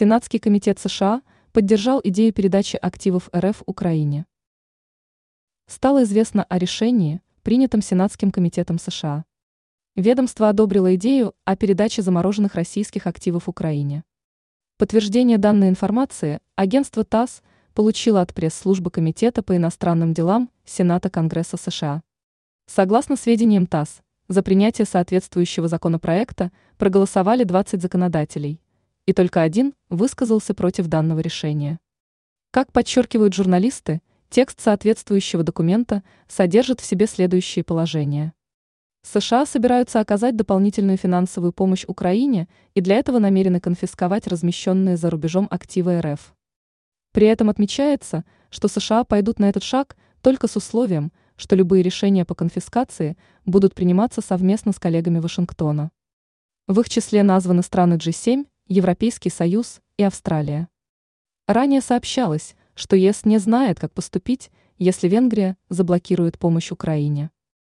Сенатский комитет США поддержал идею передачи активов РФ Украине. Стало известно о решении, принятом Сенатским комитетом США. Ведомство одобрило идею о передаче замороженных российских активов Украине. Подтверждение данной информации агентство ТАСС получило от пресс-службы Комитета по иностранным делам Сената Конгресса США. Согласно сведениям ТАСС, за принятие соответствующего законопроекта проголосовали 20 законодателей, и только один высказался против данного решения. Как подчеркивают журналисты, текст соответствующего документа содержит в себе следующие положения. США собираются оказать дополнительную финансовую помощь Украине и для этого намерены конфисковать размещенные за рубежом активы РФ. При этом отмечается, что США пойдут на этот шаг только с условием, что любые решения по конфискации будут приниматься совместно с коллегами Вашингтона. В их числе названы страны G7, Европейский Союз и Австралия. Ранее сообщалось, что ЕС не знает, как поступить, если Венгрия заблокирует помощь Украине.